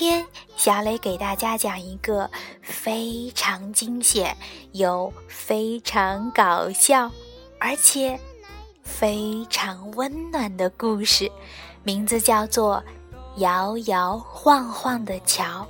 今天，小磊给大家讲一个非常惊险又非常搞笑，而且非常温暖的故事，名字叫做。摇摇晃晃的桥，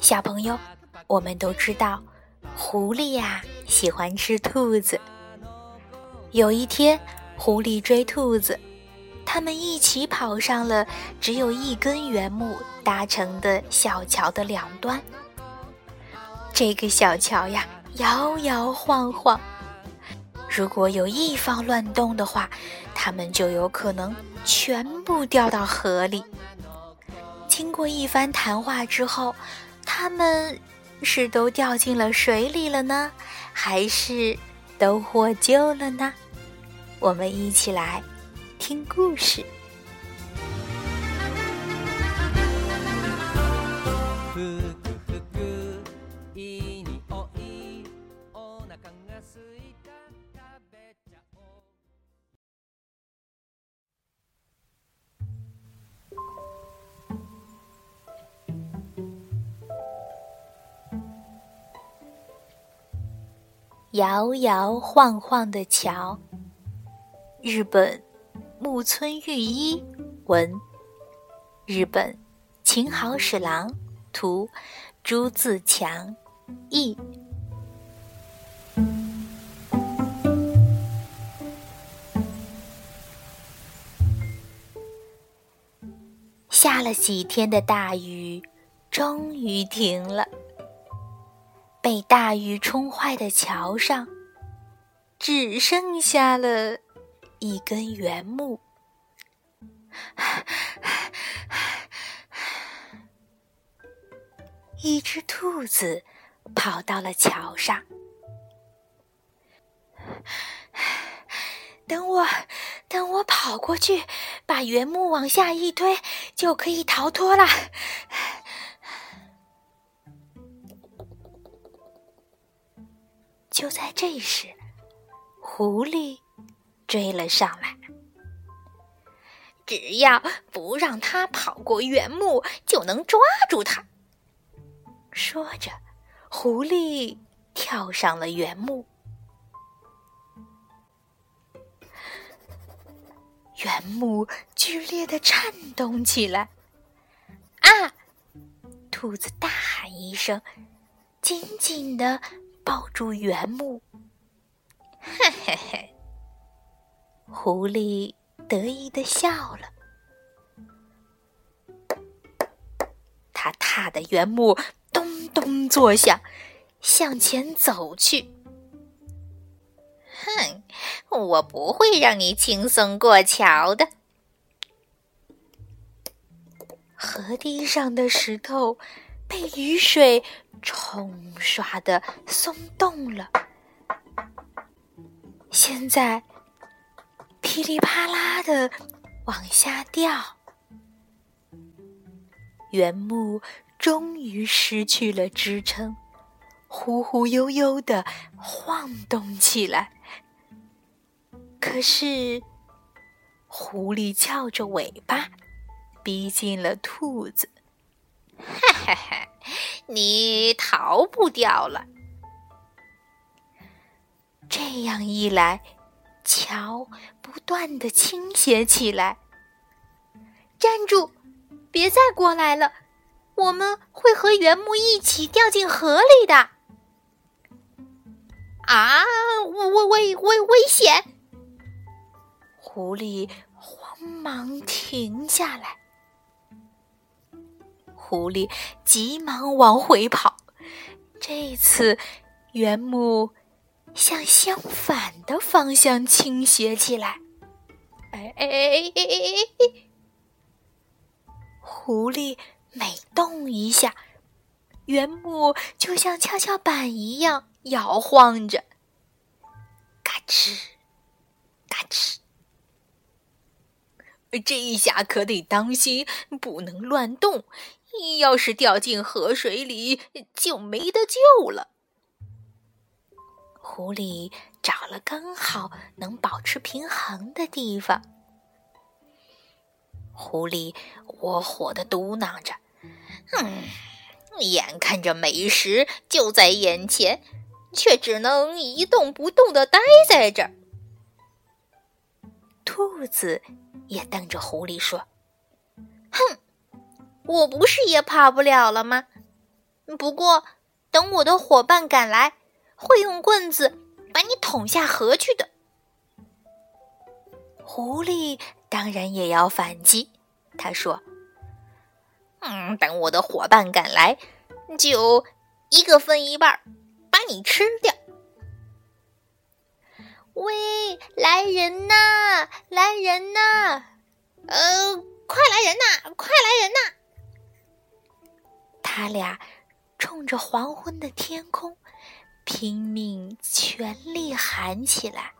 小朋友，我们都知道，狐狸呀喜欢吃兔子。有一天，狐狸追兔子，他们一起跑上了只有一根原木搭成的小桥的两端。这个小桥呀，摇摇晃晃，如果有一方乱动的话，他们就有可能。全部掉到河里。经过一番谈话之后，他们是都掉进了水里了呢，还是都获救了呢？我们一起来听故事。摇摇晃晃的桥。日本木村裕一文，日本秦好史郎图，朱自强译。下了几天的大雨，终于停了。被大雨冲坏的桥上，只剩下了一根原木。一只兔子跑到了桥上，等我，等我跑过去，把原木往下一推，就可以逃脱了。就在这时，狐狸追了上来。只要不让它跑过原木，就能抓住它。说着，狐狸跳上了原木。原木剧烈的颤动起来。啊！兔子大喊一声，紧紧的。抱住原木，嘿 嘿嘿！狐狸得意的笑了。他踏的原木咚咚作响，向前走去。哼，我不会让你轻松过桥的。河堤上的石头被雨水。冲刷的松动了，现在噼里啪啦的往下掉，原木终于失去了支撑，忽忽悠悠的晃动起来。可是，狐狸翘着尾巴，逼近了兔子，哈哈哈。你逃不掉了。这样一来，桥不断的倾斜起来。站住！别再过来了，我们会和原木一起掉进河里的。啊！危危危危危险！狐狸慌忙停下来。狐狸急忙往回跑，这次原木向相反的方向倾斜起来。哎哎哎哎哎！狐狸每动一下，原木就像跷跷板一样摇晃着，嘎吱，嘎吱。这一下可得当心，不能乱动。要是掉进河水里，就没得救了。狐狸找了刚好能保持平衡的地方。狐狸窝火的嘟囔着：“嗯，眼看着美食就在眼前，却只能一动不动的待在这儿。”兔子也瞪着狐狸说：“哼，我不是也跑不了了吗？不过等我的伙伴赶来，会用棍子把你捅下河去的。”狐狸当然也要反击，他说：“嗯，等我的伙伴赶来，就一个分一半，把你吃掉。”喂，来人呐！来人呐！呃，快来人呐！快来人呐！他俩冲着黄昏的天空拼命全力喊起来：“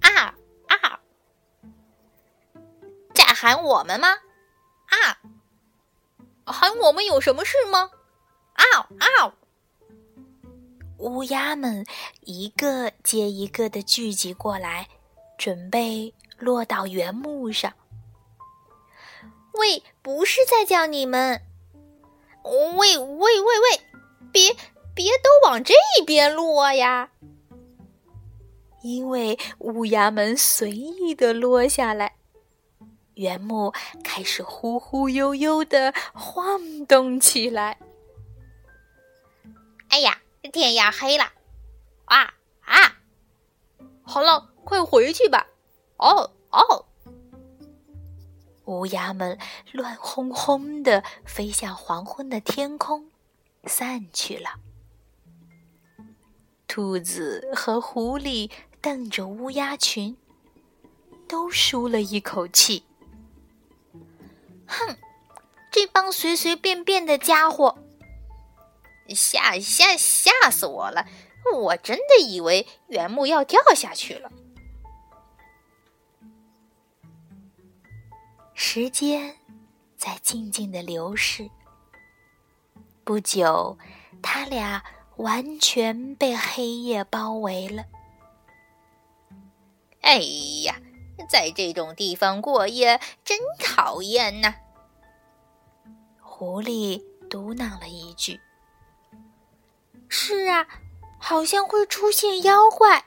啊啊！在喊我们吗？啊！喊我们有什么事吗？嗷嗷！”乌鸦们一个接一个的聚集过来，准备落到原木上。喂，不是在叫你们！喂喂喂喂，别别都往这边落呀！因为乌鸦们随意的落下来，原木开始忽忽悠悠的晃动起来。哎呀！天要黑了，啊啊！好了，快回去吧。哦哦！乌鸦们乱哄哄的飞向黄昏的天空，散去了。兔子和狐狸瞪着乌鸦群，都舒了一口气。哼，这帮随随便便的家伙！吓吓吓死我了！我真的以为原木要掉下去了。时间在静静的流逝，不久，他俩完全被黑夜包围了。哎呀，在这种地方过夜真讨厌呐！狐狸嘟囔了一句。是啊，好像会出现妖怪。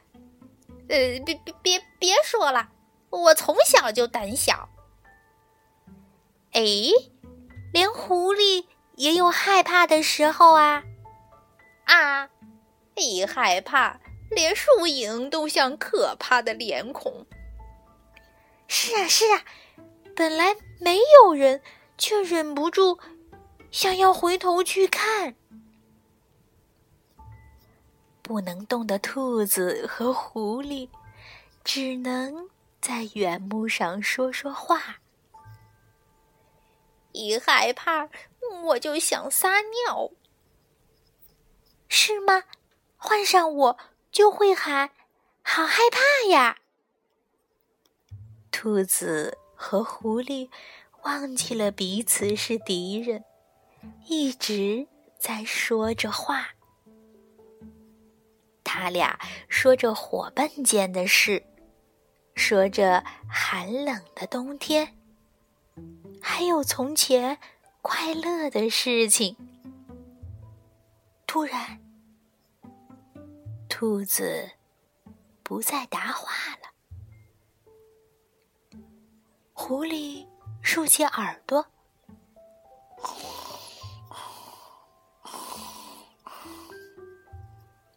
呃，别别别别说了，我从小就胆小。哎，连狐狸也有害怕的时候啊！啊，一害怕，连树影都像可怕的脸孔。是啊是啊，本来没有人，却忍不住想要回头去看。不能动的兔子和狐狸，只能在原木上说说话。一害怕，我就想撒尿，是吗？换上我就会喊“好害怕呀”。兔子和狐狸忘记了彼此是敌人，一直在说着话。他俩说着伙伴间的事，说着寒冷的冬天，还有从前快乐的事情。突然，兔子不再答话了。狐狸竖起耳朵。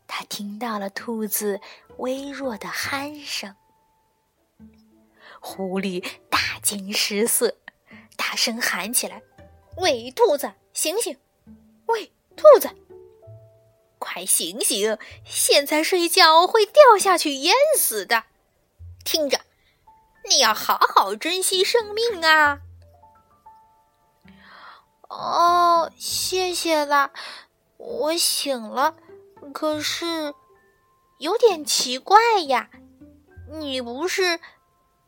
它听到了兔子微弱的鼾声，狐狸大惊失色，大声喊起来：“喂，兔子，醒醒！喂，兔子，快醒醒！现在睡觉会掉下去淹死的。听着，你要好好珍惜生命啊！”哦，谢谢啦，我醒了。可是有点奇怪呀，你不是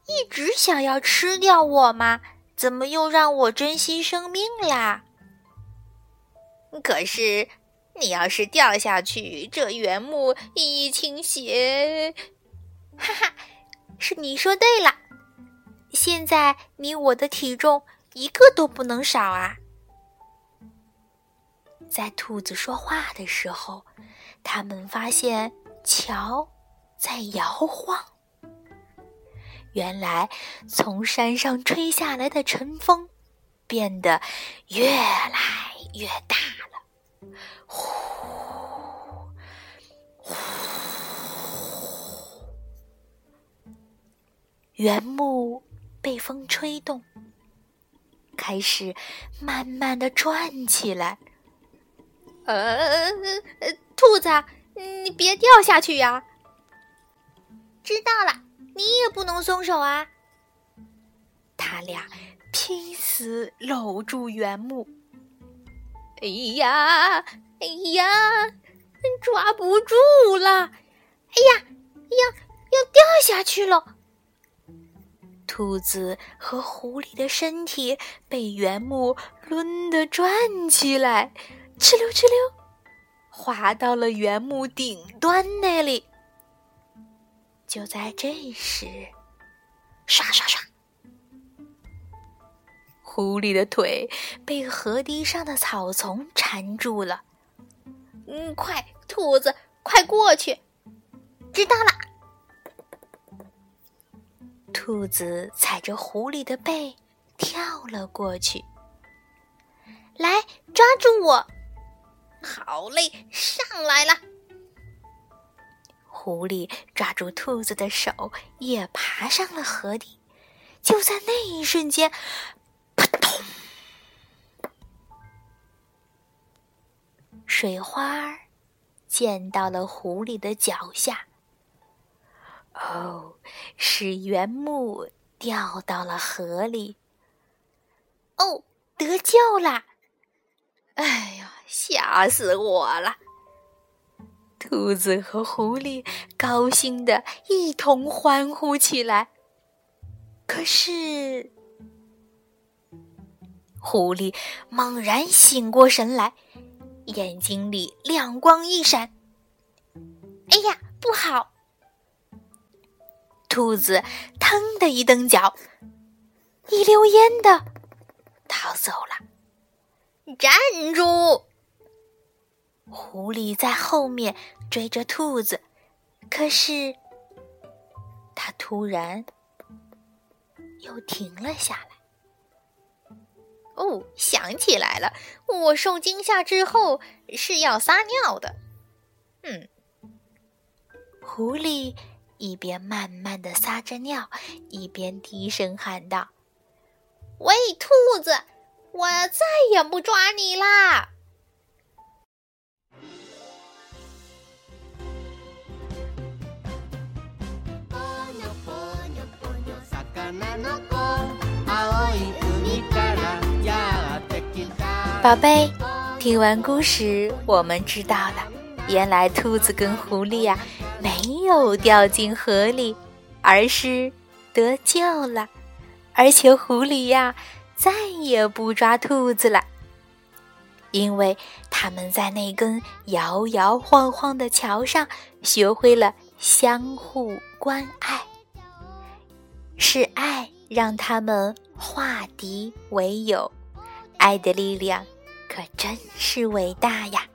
一直想要吃掉我吗？怎么又让我珍惜生命啦？可是你要是掉下去，这原木一倾斜，哈哈，是你说对了。现在你我的体重一个都不能少啊！在兔子说话的时候，他们发现桥在摇晃。原来从山上吹下来的晨风变得越来越大了，呼呼，原木被风吹动，开始慢慢的转起来。呃，兔子，你别掉下去呀！知道了，你也不能松手啊！他俩拼死搂住原木。哎呀，哎呀，抓不住了！哎呀，要要掉下去了！兔子和狐狸的身体被原木抡得转起来。哧溜哧溜，滑到了原木顶端那里。就在这时，刷刷刷，狐狸的腿被河堤上的草丛缠住了。嗯，快，兔子，快过去！知道了。兔子踩着狐狸的背跳了过去。来，抓住我！好嘞，上来了！狐狸抓住兔子的手，也爬上了河底。就在那一瞬间，扑通！水花溅到了狐狸的脚下。哦，是原木掉到了河里。哦，得救啦！哎呀，吓死我了！兔子和狐狸高兴的一同欢呼起来。可是，狐狸猛然醒过神来，眼睛里亮光一闪。哎呀，不好！兔子腾的一蹬脚，一溜烟的逃走了。站住！狐狸在后面追着兔子，可是它突然又停了下来。哦，想起来了，我受惊吓之后是要撒尿的。嗯，狐狸一边慢慢的撒着尿，一边低声喊道：“喂，兔子！”我再也不抓你啦！宝贝，听完故事，我们知道了，原来兔子跟狐狸呀没有掉进河里，而是得救了，而且狐狸呀。再也不抓兔子了，因为他们在那根摇摇晃晃的桥上学会了相互关爱。是爱让他们化敌为友，爱的力量可真是伟大呀！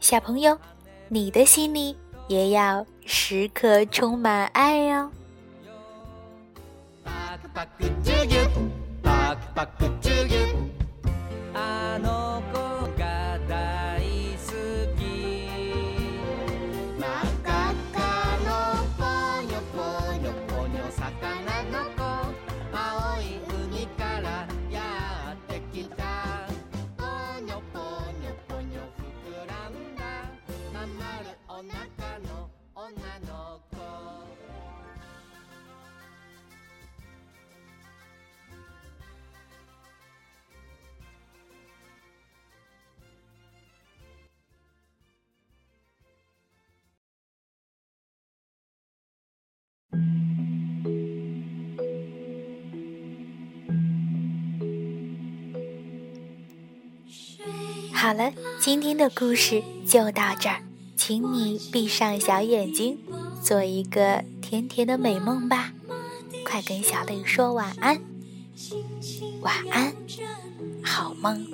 小朋友，你的心里也要时刻充满爱哦。好了今天的故事就到这儿。请你闭上小眼睛，做一个甜甜的美梦吧。快跟小磊说晚安，晚安，好梦。